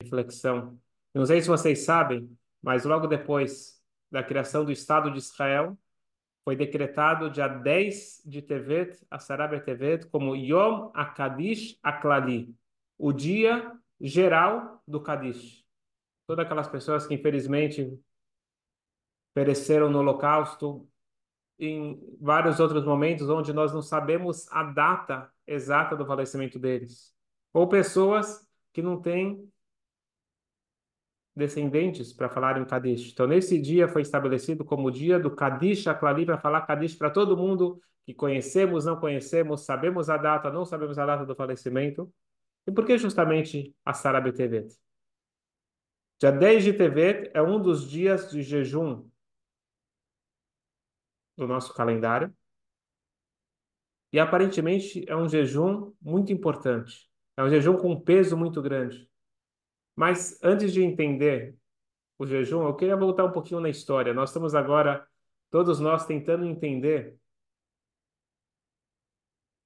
reflexão. Não sei se vocês sabem, mas logo depois da criação do Estado de Israel, foi decretado dia 10 de Tevet, a Sarabia Tevet, como Yom HaKadish HaKlali, o dia geral do Kadish. Todas aquelas pessoas que infelizmente pereceram no holocausto, em vários outros momentos onde nós não sabemos a data exata do falecimento deles. Ou pessoas que não têm descendentes para falar em Kadish. Então, nesse dia foi estabelecido como o dia do Kadish Aklali, para falar Kadish para todo mundo que conhecemos, não conhecemos, sabemos a data, não sabemos a data do falecimento. E por que justamente a Sara Betevet? Dia 10 de Tevet é um dos dias de jejum do nosso calendário. E aparentemente é um jejum muito importante. É um jejum com um peso muito grande. Mas antes de entender o jejum, eu queria voltar um pouquinho na história. Nós estamos agora, todos nós, tentando entender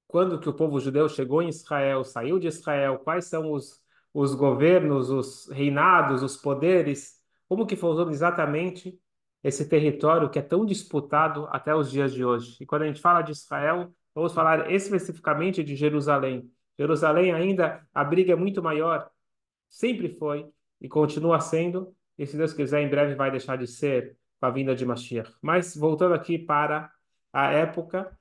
quando que o povo judeu chegou em Israel, saiu de Israel, quais são os, os governos, os reinados, os poderes, como que funciona exatamente esse território que é tão disputado até os dias de hoje. E quando a gente fala de Israel, vamos falar especificamente de Jerusalém. Jerusalém ainda a briga é muito maior sempre foi e continua sendo, e se Deus quiser, em breve vai deixar de ser com a vinda de Mashiach. Mas voltando aqui para a época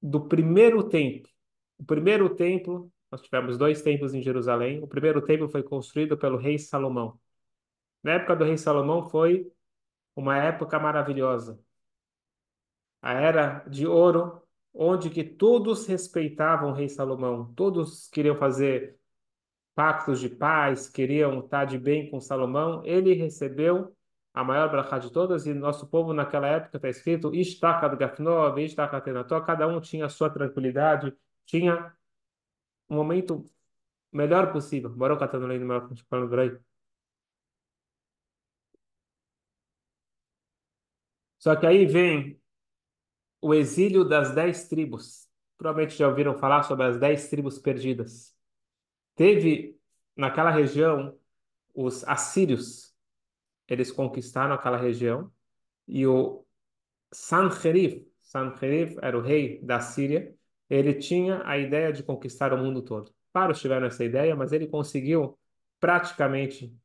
do primeiro templo. O primeiro templo, nós tivemos dois templos em Jerusalém. O primeiro templo foi construído pelo rei Salomão. Na época do rei Salomão foi uma época maravilhosa. A era de ouro, onde que todos respeitavam o rei Salomão, todos queriam fazer pactos de paz, queriam estar de bem com Salomão, ele recebeu a maior brachá de todas, e nosso povo naquela época está escrito, Tenató, cada um tinha a sua tranquilidade, tinha um momento melhor possível. Bora catando lei no meu falando aí. Só que aí vem o exílio das dez tribos. Provavelmente já ouviram falar sobre as dez tribos perdidas. Teve naquela região os assírios, eles conquistaram aquela região e o Sanherib, Sanherib era o rei da Síria, ele tinha a ideia de conquistar o mundo todo. Vários tiveram essa ideia, mas ele conseguiu praticamente.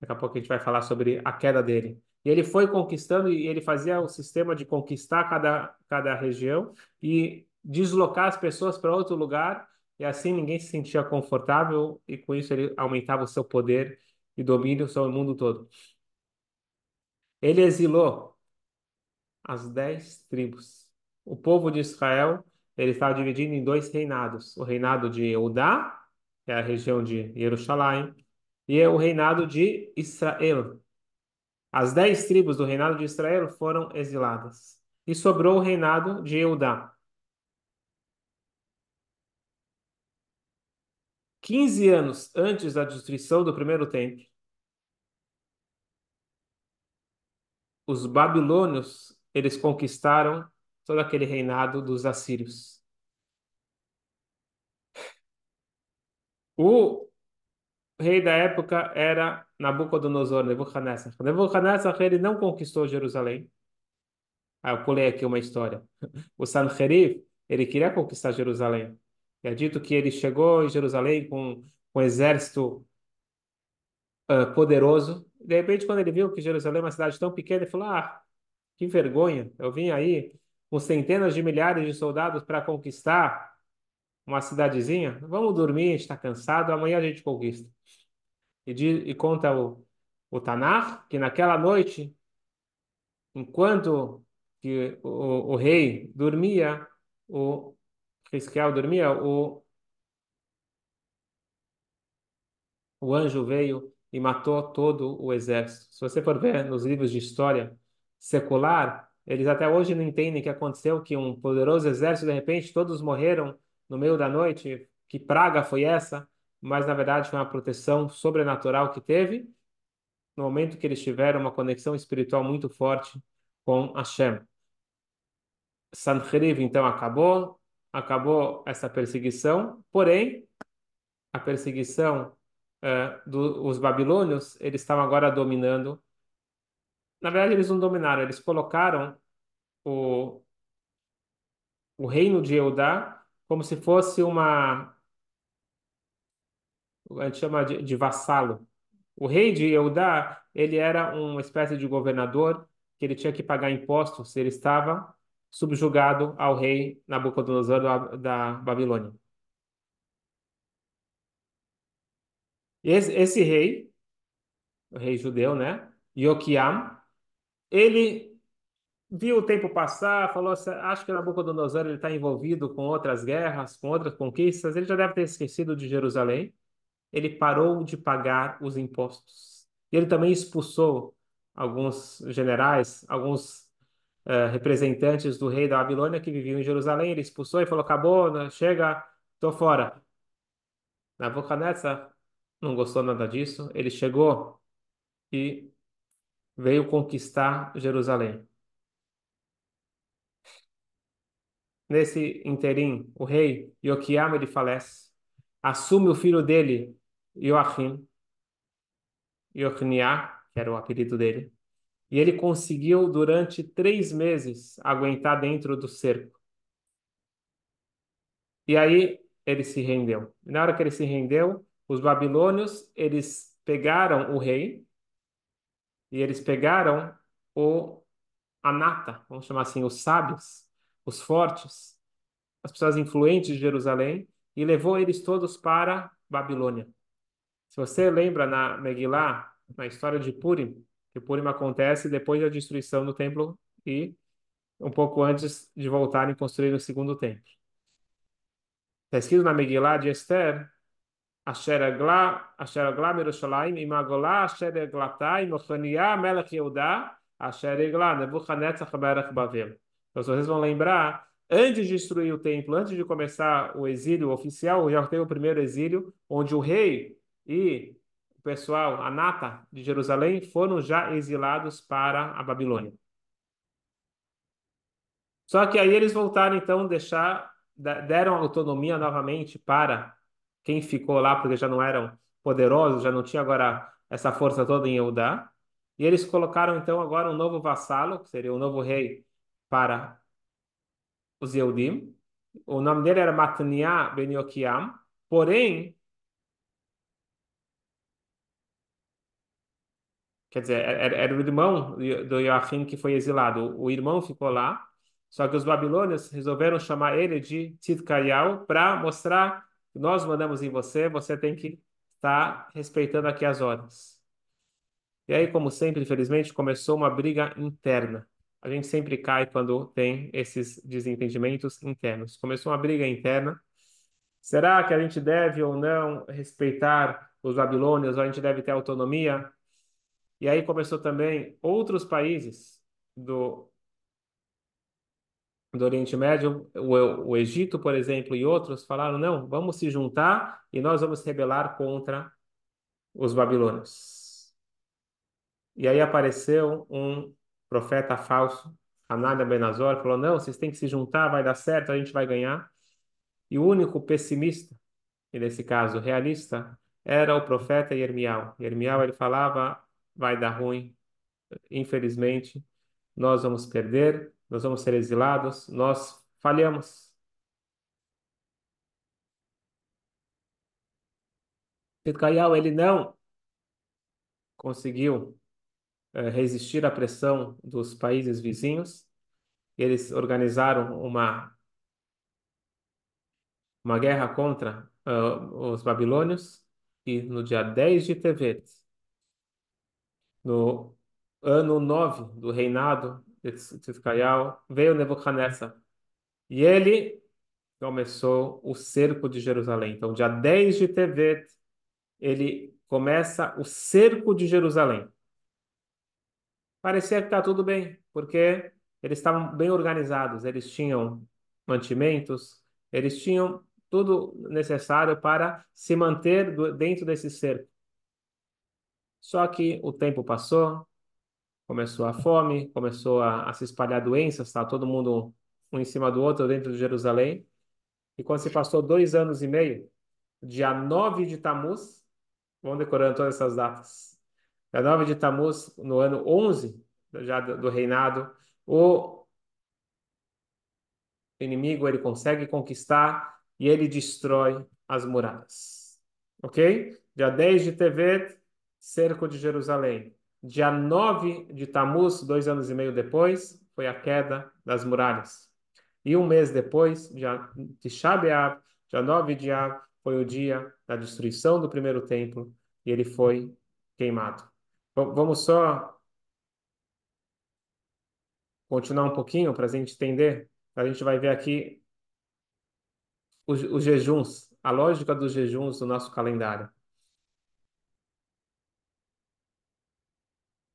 Daqui a pouco a gente vai falar sobre a queda dele. E ele foi conquistando e ele fazia o sistema de conquistar cada, cada região e deslocar as pessoas para outro lugar e assim ninguém se sentia confortável e com isso ele aumentava o seu poder e domínio sobre o mundo todo. Ele exilou as dez tribos. O povo de Israel ele estava dividido em dois reinados: o reinado de Eudá, que é a região de Jerusalém, e o reinado de Israel. As dez tribos do reinado de Israel foram exiladas e sobrou o reinado de Eudá. 15 anos antes da destruição do primeiro templo, os babilônios, eles conquistaram todo aquele reinado dos assírios. O rei da época era Nabucodonosor, Nebuchadnezzar. Nebuchadnezzar, ele não conquistou Jerusalém. Ah, eu pulei aqui uma história. O Sanherib, ele queria conquistar Jerusalém. É dito que ele chegou em Jerusalém com, um exército uh, poderoso. De repente, quando ele viu que Jerusalém é uma cidade tão pequena, ele falou: Ah, que vergonha! Eu vim aí com centenas de milhares de soldados para conquistar uma cidadezinha. Vamos dormir, a gente está cansado, amanhã a gente conquista. E, e conta o, o Tanar que naquela noite, enquanto que o, o rei dormia, o Risquiel dormia, o, o anjo veio e matou todo o exército. Se você for ver nos livros de história secular, eles até hoje não entendem o que aconteceu, que um poderoso exército, de repente, todos morreram no meio da noite. Que praga foi essa? Mas, na verdade, foi uma proteção sobrenatural que teve no momento que eles tiveram uma conexão espiritual muito forte com Hashem. Sancheriv, então, acabou acabou essa perseguição, porém, a perseguição eh, do, os babilônios, eles estavam agora dominando. Na verdade, eles não dominaram, eles colocaram o, o reino de Eudá como se fosse uma, a gente chama de, de vassalo. O rei de Eudá, ele era uma espécie de governador que ele tinha que pagar impostos ele estava subjugado ao rei Nabucodonosor da, Babilônia. Esse, esse rei, o rei judeu, né? Ioquiam, ele viu o tempo passar, falou assim, acho que Nabucodonosor está envolvido com outras guerras, com outras conquistas, ele já deve ter esquecido de Jerusalém. Ele parou de pagar os impostos. Ele também expulsou alguns generais, alguns uh, representantes do rei da Babilônia que viviam em Jerusalém. Ele expulsou e falou: acabou, né? chega, estou fora. Nabucodonosor não gostou nada disso. Ele chegou e veio conquistar Jerusalém. Nesse interim, o rei Ioquiam ele falece, assume o filho dele, Joachim, Yochniá, que era o apelido dele, e ele conseguiu durante três meses aguentar dentro do cerco. E aí ele se rendeu. Na hora que ele se rendeu, os babilônios eles pegaram o rei e eles pegaram o anata, vamos chamar assim, os sábios os fortes, as pessoas influentes de Jerusalém, e levou eles todos para Babilônia. Se você lembra na Megillah, na história de Purim, que Purim acontece depois da destruição do templo e um pouco antes de voltarem a construir o segundo templo. Está escrito na Megillah de Esther, Asher Agla, Asher Agla Merushalayim, Imagolá, Asher Eglatai, Mochaniah, Melech Yehuda, Asher Egla, Nebuchadnezzar, Melech Bavel. Então, vocês vão lembrar, antes de destruir o templo, antes de começar o exílio oficial, já teve o primeiro exílio, onde o rei e pessoal, a nata de Jerusalém, foram já exilados para a Babilônia. Só que aí eles voltaram, então, deixar, deram autonomia novamente para quem ficou lá, porque já não eram poderosos, já não tinha agora essa força toda em Eudá. E eles colocaram, então, agora um novo vassalo, que seria o novo rei para os Yehudim. O nome dele era Mataniah Ben Yokiam, porém, quer dizer, era, era o irmão do Joachim que foi exilado. O irmão ficou lá, só que os babilônios resolveram chamar ele de Tzidkayal para mostrar que nós mandamos em você, você tem que estar respeitando aqui as ordens. E aí, como sempre, infelizmente, começou uma briga interna a gente sempre cai quando tem esses desentendimentos internos. Começou uma briga interna. Será que a gente deve ou não respeitar os babilônios, ou a gente deve ter autonomia? E aí começou também outros países do, do Oriente Médio, o, o Egito, por exemplo, e outros falaram: não, vamos se juntar e nós vamos rebelar contra os babilônios. E aí apareceu um profeta falso, Anália Benazor, falou: não, vocês têm que se juntar, vai dar certo, a gente vai ganhar. E o único pessimista, e nesse caso realista, era o profeta Yermial. Yermial ele falava: vai dar ruim, infelizmente, nós vamos perder, nós vamos ser exilados, nós falhamos. Pitcaial, ele não conseguiu eh, resistir à pressão dos países vizinhos. Eles organizaram uma uma guerra contra uh, os babilônios e no dia 10 de Tevet, no ano 9 do reinado de Tzidkaiah, veio Nebuchadnezzar e ele começou o cerco de Jerusalém. Então, dia 10 de Tevet, ele começa o cerco de Jerusalém parecia que está tudo bem, porque eles estavam bem organizados, eles tinham mantimentos, eles tinham tudo necessário para se manter dentro desse cerco. Só que o tempo passou, começou a fome, começou a, a se espalhar doenças, tá todo mundo um em cima do outro dentro de Jerusalém. E quando se passou dois anos e meio, dia 9 de Tammuz, Vamos decorando todas essas datas. Dia 9 de Tammuz, no ano 11 já do, do reinado, o inimigo ele consegue conquistar e ele destrói as muralhas. Ok? Dia 10 de Tevet, cerco de Jerusalém. Dia 9 de Tammuz, dois anos e meio depois, foi a queda das muralhas. E um mês depois, dia de Shabeab, dia 9 de Ab, foi o dia da destruição do primeiro templo e ele foi queimado. Vamos só continuar um pouquinho para a gente entender. A gente vai ver aqui os, os jejuns, a lógica dos jejuns do nosso calendário.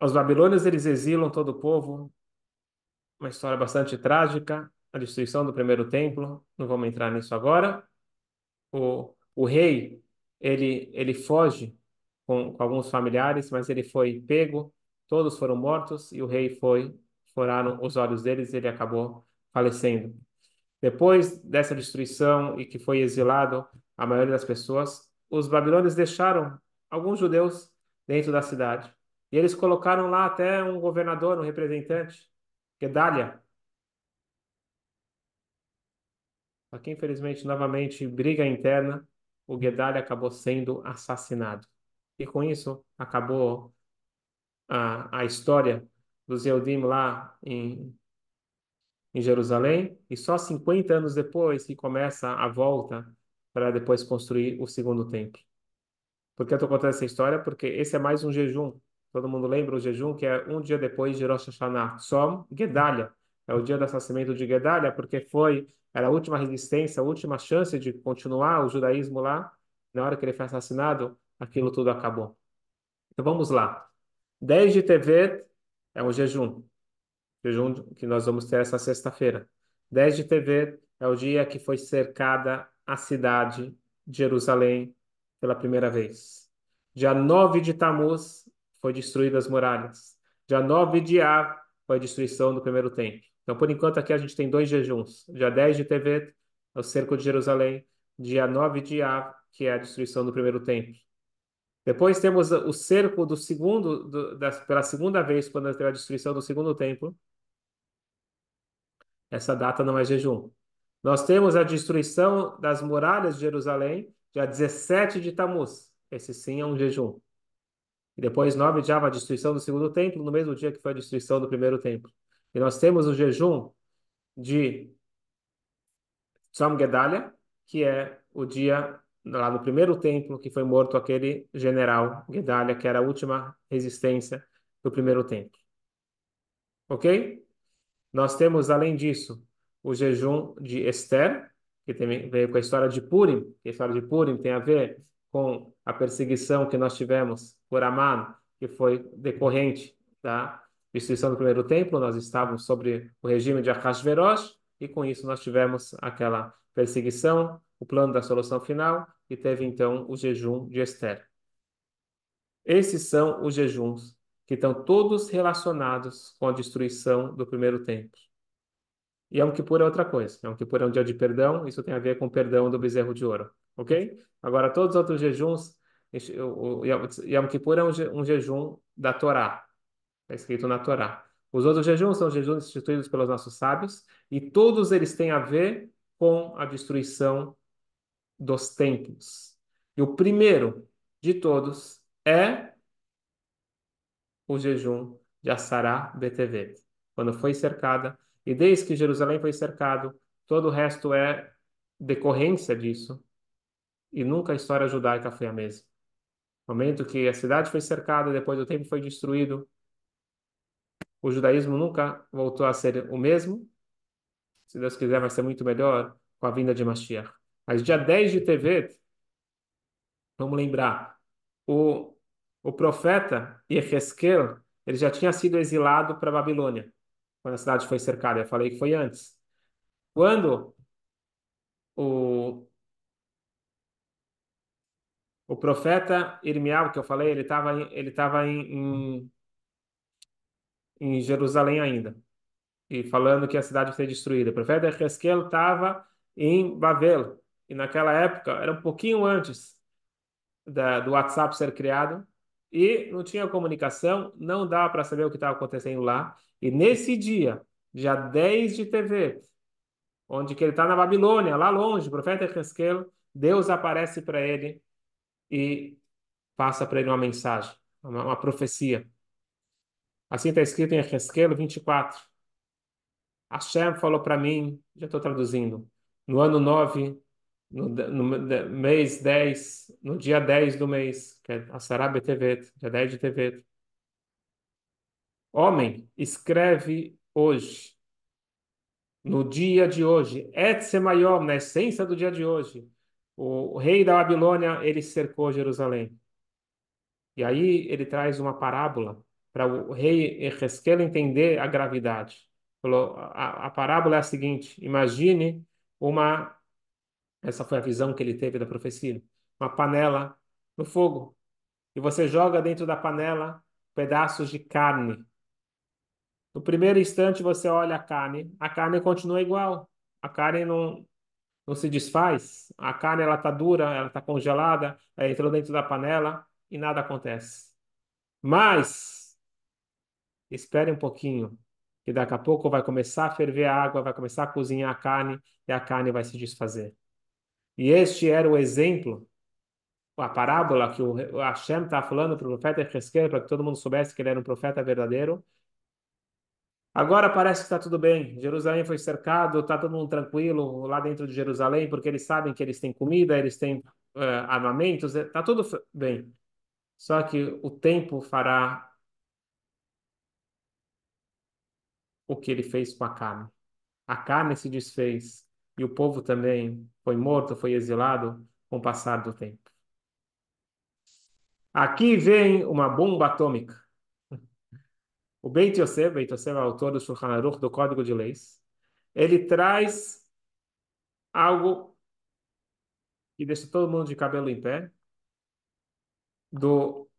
Os babilônios eles exilam todo o povo. Uma história bastante trágica, a destruição do primeiro templo. Não vamos entrar nisso agora. O, o rei ele ele foge com, com alguns familiares, mas ele foi pego. Todos foram mortos e o rei foi furaram os olhos deles e ele acabou falecendo. Depois dessa destruição e que foi exilado a maioria das pessoas, os babilônios deixaram alguns judeus dentro da cidade. E eles colocaram lá até um governador, um representante, Gedalia. Aqui, infelizmente, novamente, briga interna, o Gedalia acabou sendo assassinado. E com isso, acabou a, a história dos Eudim lá em em Jerusalém, e só 50 anos depois que começa a volta para depois construir o segundo templo. Por que eu estou contando essa história? Porque esse é mais um jejum. Todo mundo lembra o jejum que é um dia depois de Rosh Hashanah. Som Gedalia. É o dia do assassinato de Gedalia, porque foi era a última resistência, a última chance de continuar o judaísmo lá. Na hora que ele foi assassinado, aquilo tudo acabou. Então vamos lá. 10 de Tevet é um jejum jejum que nós vamos ter essa sexta-feira. 10 de TV é o dia que foi cercada a cidade de Jerusalém pela primeira vez. Dia 9 de Tamuz foi destruídas as muralhas. Dia 9 de Av foi a destruição do primeiro templo. Então, por enquanto, aqui a gente tem dois jejuns. Dia 10 de TV é o cerco de Jerusalém. Dia 9 de Av, que é a destruição do primeiro templo. Depois temos o cerco do segundo, do, da, pela segunda vez, quando teve a destruição do segundo templo, essa data não é jejum. Nós temos a destruição das muralhas de Jerusalém, dia 17 de Tammuz. Esse sim é um jejum. E depois, 9 de Av, a destruição do segundo templo, no mesmo dia que foi a destruição do primeiro templo. E nós temos o jejum de Tzom Gedalia, que é o dia lá no primeiro templo que foi morto aquele general Gedalia, que era a última resistência do primeiro templo. Ok? Nós temos, além disso, o jejum de Esther, que tem, veio com a história de Purim, a história de Purim tem a ver com a perseguição que nós tivemos por Amano, que foi decorrente da destruição do primeiro templo, nós estávamos sobre o regime de Ahasverosh, e com isso nós tivemos aquela perseguição, o plano da solução final, e teve então o jejum de Esther. Esses são os jejuns que estão todos relacionados com a destruição do primeiro templo. E Yom Kippur é outra coisa. Yom Kippur é um dia de perdão, isso tem a ver com o perdão do bezerro de ouro, ok? Agora, todos os outros jejuns, o Yom Kippur é um jejum da Torá, está escrito na Torá. Os outros jejuns são jejuns instituídos pelos nossos sábios, e todos eles têm a ver com a destruição dos templos. E o primeiro de todos é o jejum de Assará BTV, quando foi cercada, e desde que Jerusalém foi cercado, todo o resto é decorrência disso, e nunca a história judaica foi a mesma. Momento que a cidade foi cercada, depois o templo foi destruído, o judaísmo nunca voltou a ser o mesmo. Se Deus quiser, vai ser muito melhor com a vinda de Mashiach. Mas dia 10 de TV, vamos lembrar, o o profeta Yeheskel, ele já tinha sido exilado para Babilônia, quando a cidade foi cercada. Eu falei que foi antes. Quando o, o profeta Irmial, que eu falei, ele estava ele tava em, em, em Jerusalém ainda, e falando que a cidade ser destruída. O profeta Yeheskel estava em Babel, e naquela época, era um pouquinho antes da, do WhatsApp ser criado e não tinha comunicação, não dava para saber o que estava acontecendo lá. E nesse dia, dia 10 de TV, onde que ele está na Babilônia, lá longe, o profeta Ezequiel, Deus aparece para ele e passa para ele uma mensagem, uma, uma profecia. Assim está escrito em Ezequiel 24. Hashem falou para mim, já estou traduzindo, no ano 9, no, no, mês 10, no dia 10 do mês, que é a Sarab Tevet, dia 10 de Tevet. Homem, escreve hoje, no dia de hoje, Etsemayom, na essência do dia de hoje, o rei da Babilônia, ele cercou Jerusalém. E aí ele traz uma parábola para o rei Ezequiel entender a gravidade. A, a parábola é a seguinte: imagine uma, essa foi a visão que ele teve da profecia, uma panela no fogo e você joga dentro da panela pedaços de carne. No primeiro instante você olha a carne, a carne continua igual, a carne não não se desfaz, a carne ela está dura, ela está congelada, ela entrou dentro da panela e nada acontece. Mas espere um pouquinho, que daqui a pouco vai começar a ferver a água, vai começar a cozinhar a carne e a carne vai se desfazer. E este era o exemplo, a parábola que o Hashem está falando para o profeta Ezequiel, para que todo mundo soubesse que ele era um profeta verdadeiro. Agora parece que está tudo bem. Jerusalém foi cercado, está todo mundo tranquilo lá dentro de Jerusalém, porque eles sabem que eles têm comida, eles têm uh, armamentos, está tudo bem. Só que o tempo fará o que ele fez com a carne. A carne se desfez e o povo também foi morto, foi exilado com o passar do tempo. Aqui vem uma bomba atômica. O Beit Yosef, Beit Yosef é o autor do Shulchan Aruch, do Código de Leis, ele traz algo que deixa todo mundo de cabelo em pé, do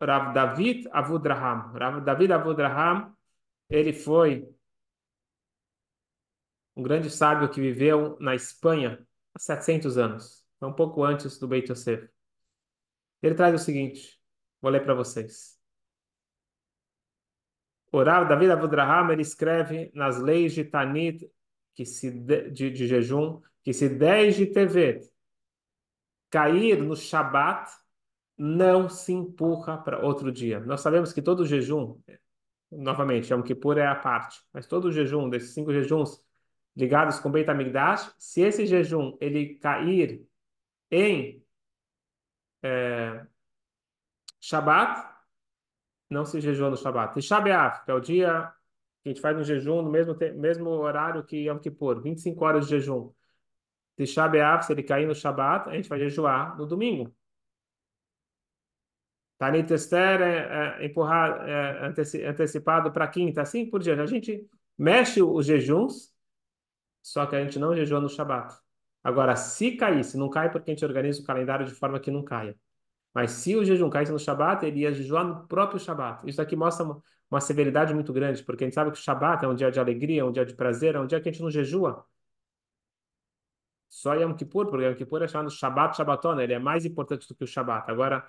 Rav David Avudraham. Rav David Avudraham, ele foi um grande sábio que viveu na Espanha há 700 anos, um pouco antes do Beit Yosef. Ele traz o seguinte, vou ler para vocês. O Rav David Avudraham, ele escreve nas leis de Tanit, que se de, de, de jejum, que se 10 de Tevet cair no Shabat, não se empurra para outro dia. Nós sabemos que todo jejum, novamente, Yom Kippur é a parte, mas todo jejum, desses cinco jejuns ligados com Beit HaMikdash, se esse jejum ele cair em é, Shabat, não se jejua no Shabat. E Shabat, que é o dia que a gente faz um jejum no mesmo, mesmo horário que Yom Kippur, 25 horas de jejum. Tisha B'Av, se ele cair no Shabat, a gente vai jejuar no domingo. Tanit Esther é, é, empurrar, é, anteci, antecipado para quinta, assim por diante. A gente mexe os jejuns, só que a gente não jejua no Shabat. Agora, se cair, se não cai, porque a gente organiza o calendário de forma que não caia. Mas se o jejum caísse no Shabat, ele ia jejuar no próprio Shabat. Isso aqui mostra uma, uma severidade muito grande, porque a gente sabe que o Shabat é um dia de alegria, é um dia de prazer, é um dia que a gente não jejua. Só Yom Kippur, porque Yom Kippur é chamado Shabbat Shabbatona, ele é mais importante do que o Shabat. Agora,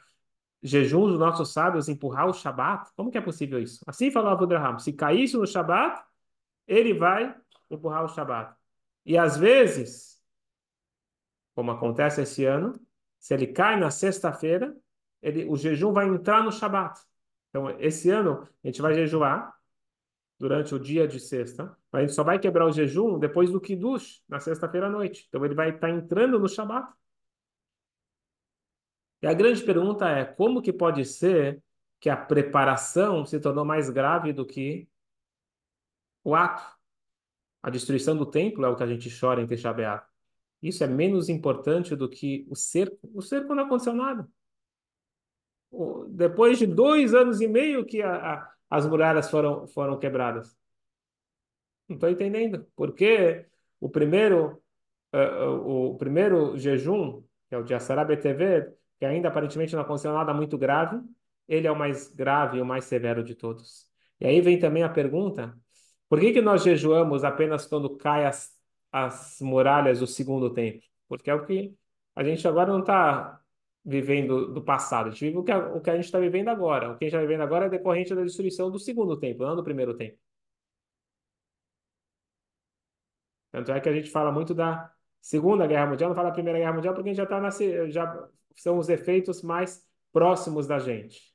jejum dos nossos sábios empurrar o Shabat? Como que é possível isso? Assim falou Abu Draham, se caísse no Shabat, ele vai empurrar o Shabat. E às vezes, como acontece esse ano, se ele cai na sexta-feira, ele, o jejum vai entrar no Shabat. Então, esse ano, a gente vai jejuar durante o dia de sexta, mas a gente só vai quebrar o jejum depois do Kiddush, na sexta-feira à noite. Então, ele vai estar entrando no Shabat. E a grande pergunta é, como que pode ser que a preparação se tornou mais grave do que o ato? A destruição do templo é o que a gente chora em Tisha Isso é menos importante do que o cerco. O cerco não aconteceu nada. Depois de dois anos e meio que a, a, as muralhas foram, foram quebradas. Não estou entendendo. Porque o primeiro, uh, o primeiro jejum, que é o de Asará BTV, que ainda aparentemente não aconteceu nada muito grave, ele é o mais grave e o mais severo de todos. E aí vem também a pergunta: por que, que nós jejuamos apenas quando caem as, as muralhas do segundo templo? Porque é o que a gente agora não está vivendo do passado, a gente vive o que a, o que a gente está vivendo agora. O que a gente está vivendo agora é decorrente da destruição do segundo templo, não do primeiro templo. Tanto é que a gente fala muito da Segunda Guerra Mundial, não fala da Primeira Guerra Mundial, porque a gente já está já são os efeitos mais próximos da gente.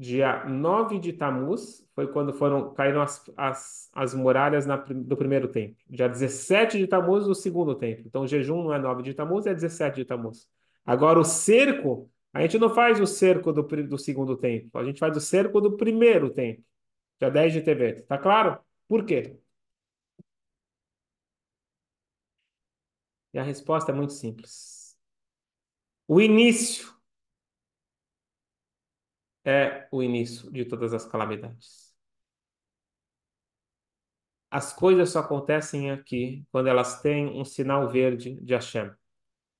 Dia 9 de Tamuz foi quando foram caíram as, as, as muralhas na, do primeiro templo. Dia 17 de Tamuz, o segundo templo. Então, o jejum não é 9 de Tamuz, é 17 de Tamuz. Agora, o cerco, a gente não faz o cerco do, do segundo templo, a gente faz o cerco do primeiro templo. Dia 10 de Tevet. Tá claro? Por quê? E a resposta é muito simples. O início é o início de todas as calamidades. As coisas só acontecem aqui quando elas têm um sinal verde de Hashem.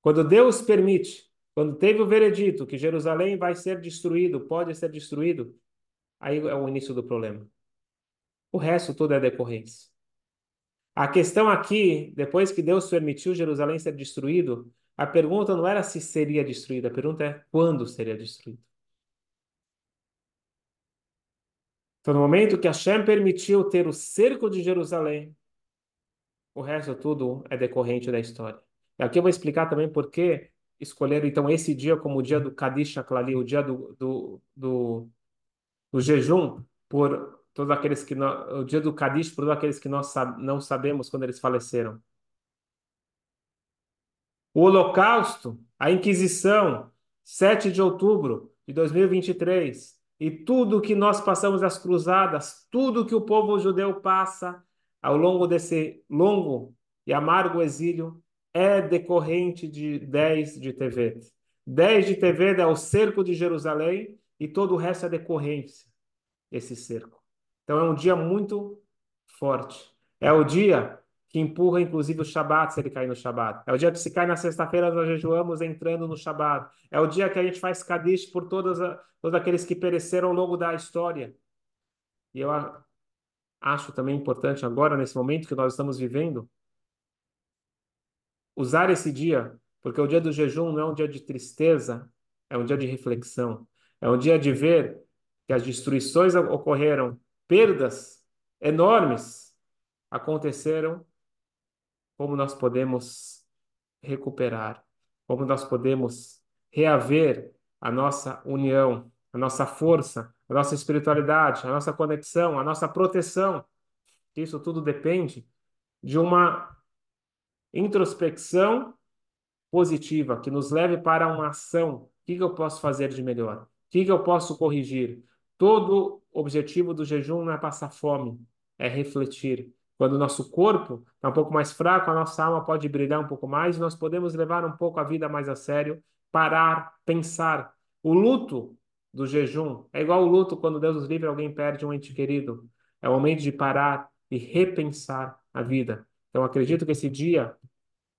Quando Deus permite, quando teve o veredito que Jerusalém vai ser destruído, pode ser destruído, aí é o início do problema. O resto tudo é decorrência. A questão aqui, depois que Deus permitiu Jerusalém ser destruído, a pergunta não era se seria destruída, a pergunta é quando seria destruído. Então, no momento que Hashem permitiu ter o cerco de Jerusalém, o resto tudo é decorrente da história. E aqui eu vou explicar também por que escolheram, então, esse dia como o dia do Kadish Aklali, o dia do, do, do, do jejum, por todos aqueles que o dia do Kadish, por todos aqueles que nós não sabemos quando eles faleceram. O Holocausto, a Inquisição, 7 de outubro de 2023, e tudo que nós passamos as cruzadas, tudo que o povo judeu passa ao longo desse longo e amargo exílio é decorrente de 10 de Tevet. 10 de Tevet é o cerco de Jerusalém e todo o resto é decorrência, esse cerco. Então é um dia muito forte. É o dia que empurra, inclusive, o Shabat, se ele cair no Shabat. É o dia que se cai na sexta-feira, nós jejuamos entrando no Shabat. É o dia que a gente faz Kadish por todas todos aqueles que pereceram ao longo da história. E eu acho também importante agora, nesse momento que nós estamos vivendo, usar esse dia, porque o dia do jejum não é um dia de tristeza, é um dia de reflexão. É um dia de ver que as destruições ocorreram, perdas enormes aconteceram como nós podemos recuperar, como nós podemos reaver a nossa união, a nossa força, a nossa espiritualidade, a nossa conexão, a nossa proteção. Isso tudo depende de uma introspecção positiva que nos leve para uma ação. O que eu posso fazer de melhor? O que eu posso corrigir? Todo objetivo do jejum não é passar fome, é refletir, quando o nosso corpo está um pouco mais fraco, a nossa alma pode brilhar um pouco mais, nós podemos levar um pouco a vida mais a sério, parar, pensar. O luto do jejum é igual o luto quando Deus nos livre alguém perde um ente querido. É o momento de parar e repensar a vida. Então acredito que esse dia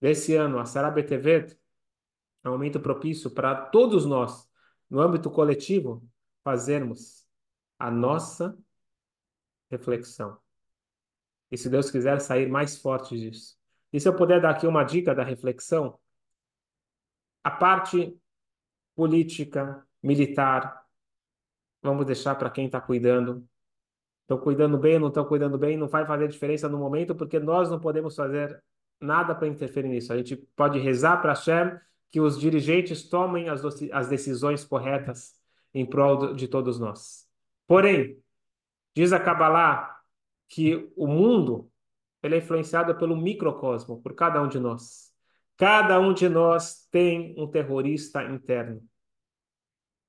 desse ano, a Sarah Betevet, é um momento propício para todos nós, no âmbito coletivo, fazermos a nossa reflexão e se Deus quiser sair mais forte disso. E se eu puder dar aqui uma dica da reflexão, a parte política, militar, vamos deixar para quem está cuidando. Estão cuidando bem não estão cuidando bem, não vai fazer diferença no momento, porque nós não podemos fazer nada para interferir nisso. A gente pode rezar para Hashem que os dirigentes tomem as, as decisões corretas em prol de todos nós. Porém, diz a Kabbalah que o mundo ele é influenciado pelo microcosmo, por cada um de nós. Cada um de nós tem um terrorista interno.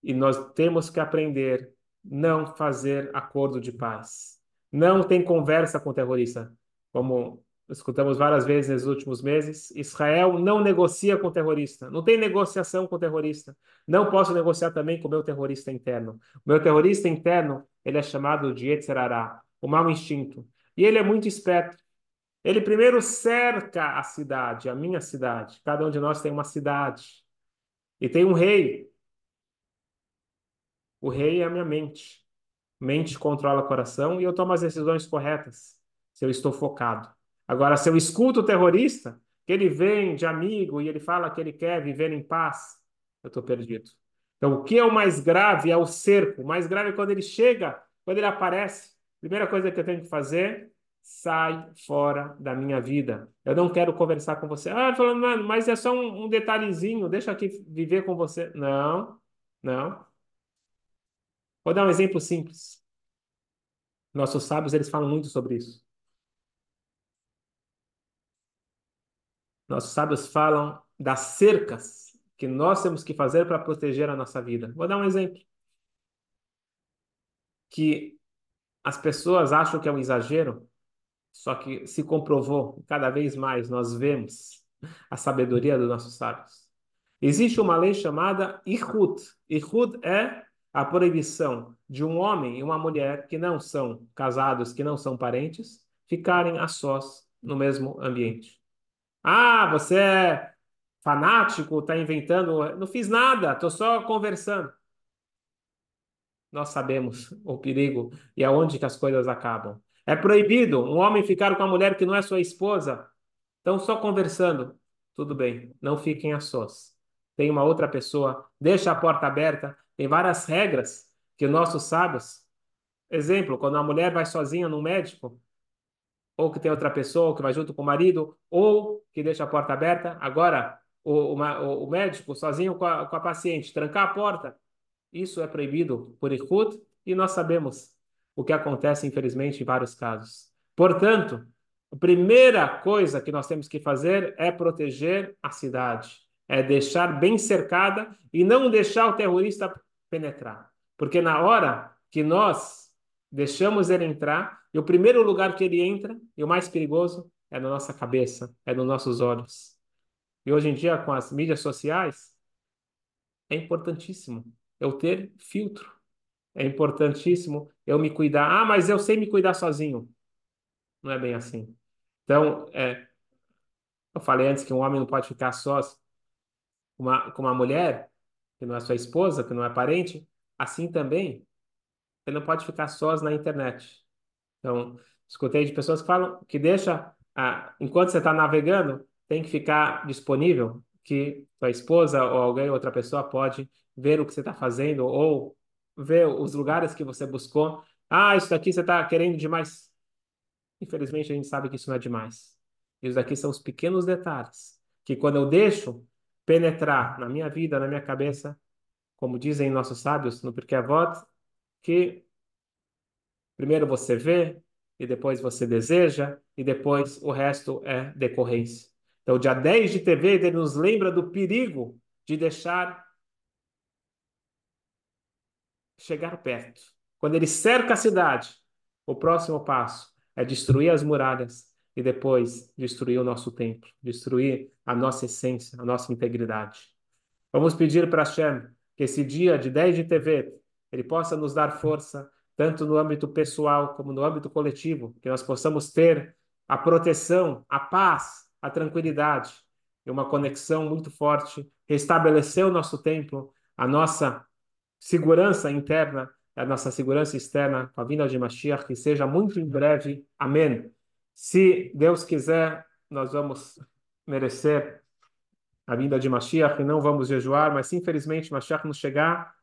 E nós temos que aprender não fazer acordo de paz. Não tem conversa com terrorista. Como escutamos várias vezes nos últimos meses, Israel não negocia com terrorista. Não tem negociação com terrorista. Não posso negociar também com o meu terrorista interno. O meu terrorista interno, ele é chamado de Yetzerará o mau instinto. E ele é muito esperto. Ele primeiro cerca a cidade, a minha cidade. Cada um de nós tem uma cidade. E tem um rei. O rei é a minha mente. Mente controla o coração e eu tomo as decisões corretas se eu estou focado. Agora, se eu escuto o terrorista, que ele vem de amigo e ele fala que ele quer viver em paz, eu estou perdido. Então, o que é o mais grave é o cerco. O mais grave é quando ele chega, quando ele aparece. Primeira coisa que eu tenho que fazer, sai fora da minha vida. Eu não quero conversar com você. Ah, falando, mas é só um, um detalhezinho, deixa aqui viver com você. Não, não. Vou dar um exemplo simples. Nossos sábios, eles falam muito sobre isso. Nossos sábios falam das cercas que nós temos que fazer para proteger a nossa vida. Vou dar um exemplo. Que as pessoas acham que é um exagero, só que se comprovou, cada vez mais nós vemos a sabedoria dos nossos sábios. Existe uma lei chamada Ihud. Ihud é a proibição de um homem e uma mulher que não são casados, que não são parentes, ficarem a sós no mesmo ambiente. Ah, você é fanático, está inventando. Não fiz nada, estou só conversando. Nós sabemos o perigo e aonde que as coisas acabam. É proibido um homem ficar com uma mulher que não é sua esposa. Estão só conversando. Tudo bem, não fiquem a sós. Tem uma outra pessoa, deixa a porta aberta. Tem várias regras que nossos sábios. Exemplo, quando a mulher vai sozinha no médico, ou que tem outra pessoa que vai junto com o marido, ou que deixa a porta aberta. Agora, o, o, o médico sozinho com a, com a paciente, trancar a porta, isso é proibido por Ihud, e nós sabemos o que acontece, infelizmente, em vários casos. Portanto, a primeira coisa que nós temos que fazer é proteger a cidade, é deixar bem cercada e não deixar o terrorista penetrar. Porque na hora que nós deixamos ele entrar, e o primeiro lugar que ele entra, e o mais perigoso, é na nossa cabeça, é nos nossos olhos. E hoje em dia, com as mídias sociais, é importantíssimo eu ter filtro. É importantíssimo eu me cuidar. Ah, mas eu sei me cuidar sozinho. Não é bem assim. Então, é, eu falei antes que um homem não pode ficar só com uma, com uma mulher, que não é sua esposa, que não é parente. Assim também, ele não pode ficar sós na internet. Então, escutei de pessoas que falam que deixa, ah, enquanto você está navegando, tem que ficar disponível, que sua esposa ou alguém, outra pessoa pode ver o que você está fazendo ou ver os lugares que você buscou. Ah, isso daqui você está querendo demais. Infelizmente, a gente sabe que isso não é demais. Isso daqui são os pequenos detalhes que quando eu deixo penetrar na minha vida, na minha cabeça, como dizem nossos sábios no Pirkei Avot, que primeiro você vê, e depois você deseja, e depois o resto é decorrência. Então, dia 10 de TV, ele nos lembra do perigo de deixar chegar perto. Quando ele cerca a cidade, o próximo passo é destruir as muralhas e depois destruir o nosso templo, destruir a nossa essência, a nossa integridade. Vamos pedir para Hashem que esse dia de 10 de TV ele possa nos dar força, tanto no âmbito pessoal como no âmbito coletivo, que nós possamos ter a proteção, a paz, a tranquilidade e uma conexão muito forte, restabelecer o nosso templo, a nossa segurança interna, a nossa segurança externa com a vinda de Mashiach, que seja muito em breve. Amém. Se Deus quiser, nós vamos merecer a vinda de Mashiach e não vamos jejuar, mas se infelizmente Mashiach nos chegar,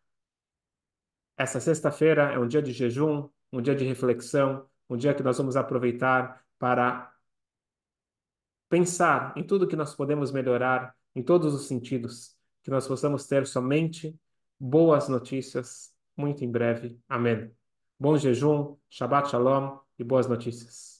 essa sexta-feira é um dia de jejum, um dia de reflexão, um dia que nós vamos aproveitar para pensar em tudo que nós podemos melhorar, em todos os sentidos, que nós possamos ter somente boas notícias muito em breve. Amém. Bom jejum, Shabbat Shalom e boas notícias.